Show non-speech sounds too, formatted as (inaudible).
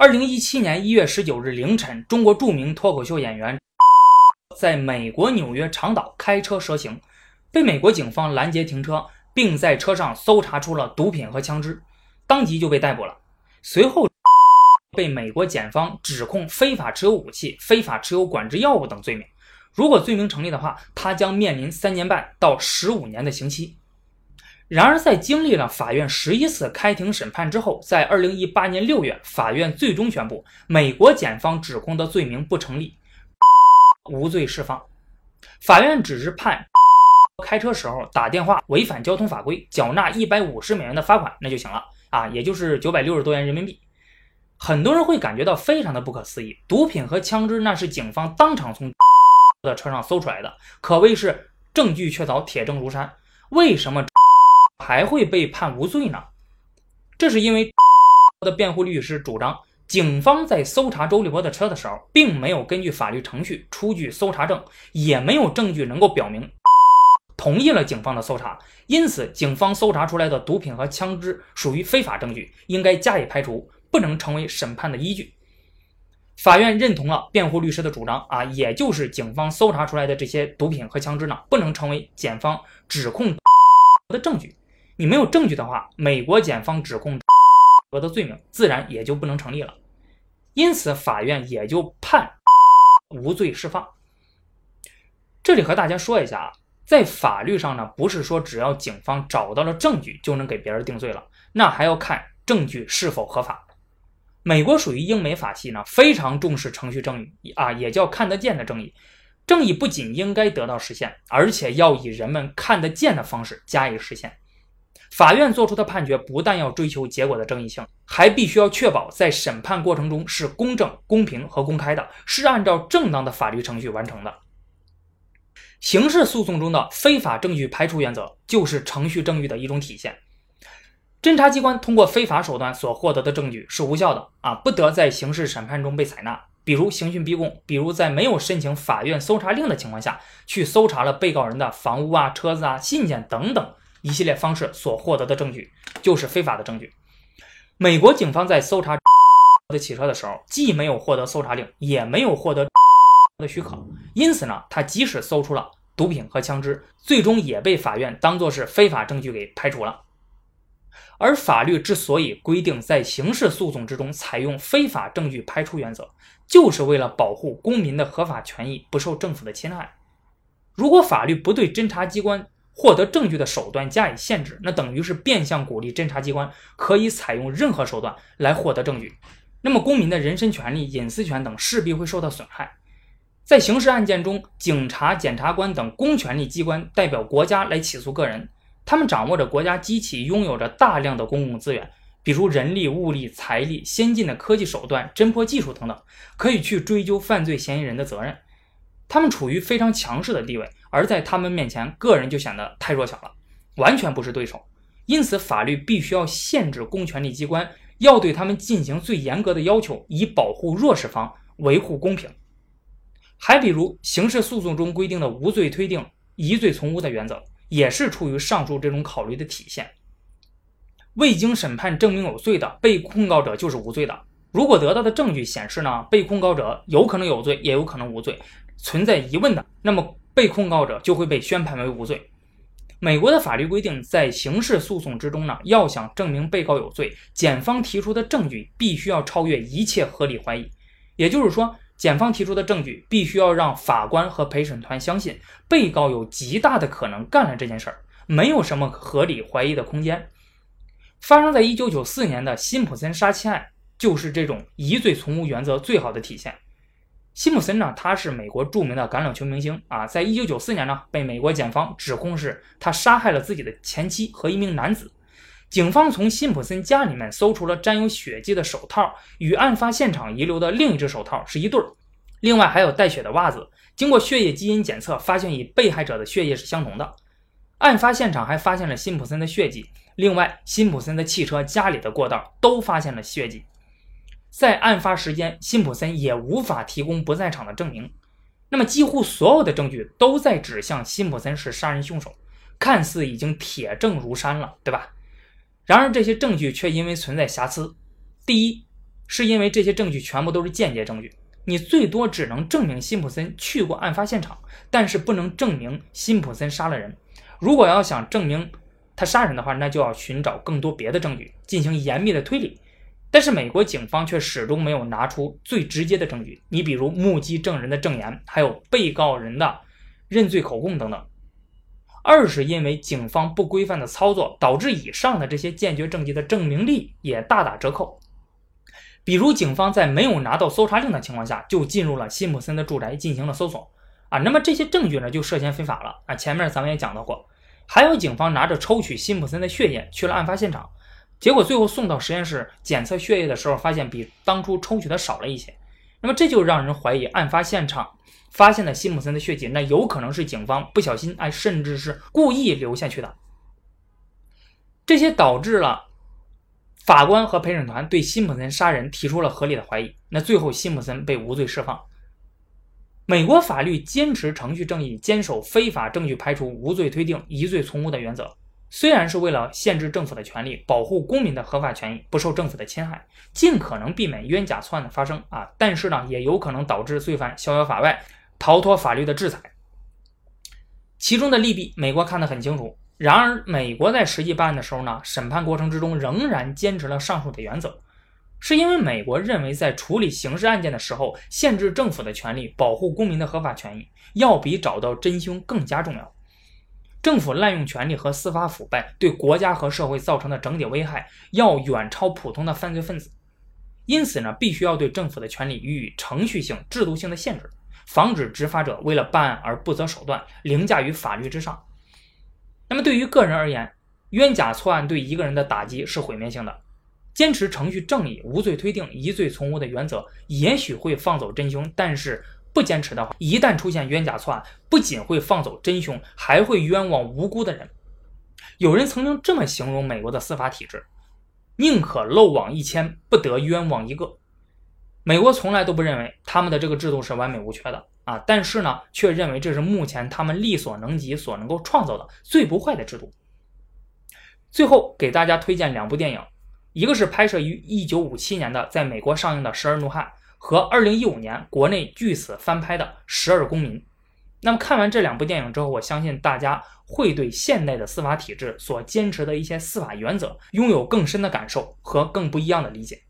二零一七年一月十九日凌晨，中国著名脱口秀演员 (laughs) 在美国纽约长岛开车蛇行，被美国警方拦截停车，并在车上搜查出了毒品和枪支，当即就被逮捕了。随后 (laughs) 被美国检方指控非法持有武器、非法持有管制药物等罪名。如果罪名成立的话，他将面临三年半到十五年的刑期。然而，在经历了法院十一次开庭审判之后，在二零一八年六月，法院最终宣布美国检方指控的罪名不成立，无罪释放。法院只是判开车时候打电话违反交通法规，缴纳一百五十美元的罚款，那就行了啊，也就是九百六十多元人民币。很多人会感觉到非常的不可思议，毒品和枪支那是警方当场从的车上搜出来的，可谓是证据确凿，铁证如山。为什么？还会被判无罪呢？这是因为 (laughs) 的辩护律师主张，警方在搜查周立波的车的时候，并没有根据法律程序出具搜查证，也没有证据能够表明同意了警方的搜查，因此警方搜查出来的毒品和枪支属于非法证据，应该加以排除，不能成为审判的依据。法院认同了辩护律师的主张啊，也就是警方搜查出来的这些毒品和枪支呢，不能成为检方指控的证据。你没有证据的话，美国检方指控的罪名自然也就不能成立了，因此法院也就判无罪释放。这里和大家说一下啊，在法律上呢，不是说只要警方找到了证据就能给别人定罪了，那还要看证据是否合法。美国属于英美法系呢，非常重视程序正义啊，也叫看得见的正义。正义不仅应该得到实现，而且要以人们看得见的方式加以实现。法院作出的判决不但要追求结果的正义性，还必须要确保在审判过程中是公正、公平和公开的，是按照正当的法律程序完成的。刑事诉讼中的非法证据排除原则就是程序正义的一种体现。侦查机关通过非法手段所获得的证据是无效的啊，不得在刑事审判中被采纳。比如刑讯逼供，比如在没有申请法院搜查令的情况下去搜查了被告人的房屋啊、车子啊、信件等等。一系列方式所获得的证据就是非法的证据。美国警方在搜查的汽车的时候，既没有获得搜查令，也没有获得的许可，因此呢，他即使搜出了毒品和枪支，最终也被法院当作是非法证据给排除了。而法律之所以规定在刑事诉讼之中采用非法证据排除原则，就是为了保护公民的合法权益不受政府的侵害。如果法律不对侦查机关，获得证据的手段加以限制，那等于是变相鼓励侦查机关可以采用任何手段来获得证据。那么公民的人身权利、隐私权等势必会受到损害。在刑事案件中，警察、检察官等公权力机关代表国家来起诉个人，他们掌握着国家机器，拥有着大量的公共资源，比如人力、物力、财力、先进的科技手段、侦破技术等等，可以去追究犯罪嫌疑人的责任。他们处于非常强势的地位。而在他们面前，个人就显得太弱小了，完全不是对手。因此，法律必须要限制公权力机关，要对他们进行最严格的要求，以保护弱势方，维护公平。还比如，刑事诉讼中规定的无罪推定、疑罪从无的原则，也是出于上述这种考虑的体现。未经审判证明有罪的被控告者就是无罪的。如果得到的证据显示呢，被控告者有可能有罪，也有可能无罪，存在疑问的，那么。被控告者就会被宣判为无罪。美国的法律规定，在刑事诉讼之中呢，要想证明被告有罪，检方提出的证据必须要超越一切合理怀疑。也就是说，检方提出的证据必须要让法官和陪审团相信被告有极大的可能干了这件事儿，没有什么合理怀疑的空间。发生在一九九四年的辛普森杀妻案，就是这种疑罪从无原则最好的体现。辛普森呢，他是美国著名的橄榄球明星啊，在一九九四年呢，被美国检方指控是他杀害了自己的前妻和一名男子。警方从辛普森家里面搜出了沾有血迹的手套，与案发现场遗留的另一只手套是一对儿，另外还有带血的袜子。经过血液基因检测，发现与被害者的血液是相同的。案发现场还发现了辛普森的血迹，另外辛普森的汽车、家里的过道都发现了血迹。在案发时间，辛普森也无法提供不在场的证明。那么，几乎所有的证据都在指向辛普森是杀人凶手，看似已经铁证如山了，对吧？然而，这些证据却因为存在瑕疵。第一，是因为这些证据全部都是间接证据，你最多只能证明辛普森去过案发现场，但是不能证明辛普森杀了人。如果要想证明他杀人的话，那就要寻找更多别的证据，进行严密的推理。但是美国警方却始终没有拿出最直接的证据，你比如目击证人的证言，还有被告人的认罪口供等等。二是因为警方不规范的操作，导致以上的这些间接证据的证明力也大打折扣。比如，警方在没有拿到搜查令的情况下，就进入了辛普森的住宅进行了搜索，啊，那么这些证据呢，就涉嫌非法了啊。前面咱们也讲到过，还有警方拿着抽取辛普森的血液去了案发现场。结果最后送到实验室检测血液的时候，发现比当初抽取的少了一些。那么这就让人怀疑，案发现场发现的辛普森的血迹，那有可能是警方不小心哎，甚至是故意留下去的。这些导致了法官和陪审团对辛普森杀人提出了合理的怀疑。那最后辛普森被无罪释放。美国法律坚持程序正义，坚守非法证据排除、无罪推定、疑罪从无的原则。虽然是为了限制政府的权利，保护公民的合法权益不受政府的侵害，尽可能避免冤假错案的发生啊，但是呢，也有可能导致罪犯逍遥法外，逃脱法律的制裁。其中的利弊，美国看得很清楚。然而，美国在实际办案的时候呢，审判过程之中仍然坚持了上述的原则，是因为美国认为在处理刑事案件的时候，限制政府的权利，保护公民的合法权益，要比找到真凶更加重要。政府滥用权力和司法腐败对国家和社会造成的整体危害，要远超普通的犯罪分子。因此呢，必须要对政府的权利予以程序性、制度性的限制，防止执法者为了办案而不择手段，凌驾于法律之上。那么，对于个人而言，冤假错案对一个人的打击是毁灭性的。坚持程序正义、无罪推定、疑罪从无的原则，也许会放走真凶，但是。不坚持的话，一旦出现冤假错案，不仅会放走真凶，还会冤枉无辜的人。有人曾经这么形容美国的司法体制：宁可漏网一千，不得冤枉一个。美国从来都不认为他们的这个制度是完美无缺的啊，但是呢，却认为这是目前他们力所能及所能够创造的最不坏的制度。最后给大家推荐两部电影，一个是拍摄于1957年的，在美国上映的《十二怒汉》。和二零一五年国内据此翻拍的《十二公民》，那么看完这两部电影之后，我相信大家会对现代的司法体制所坚持的一些司法原则拥有更深的感受和更不一样的理解。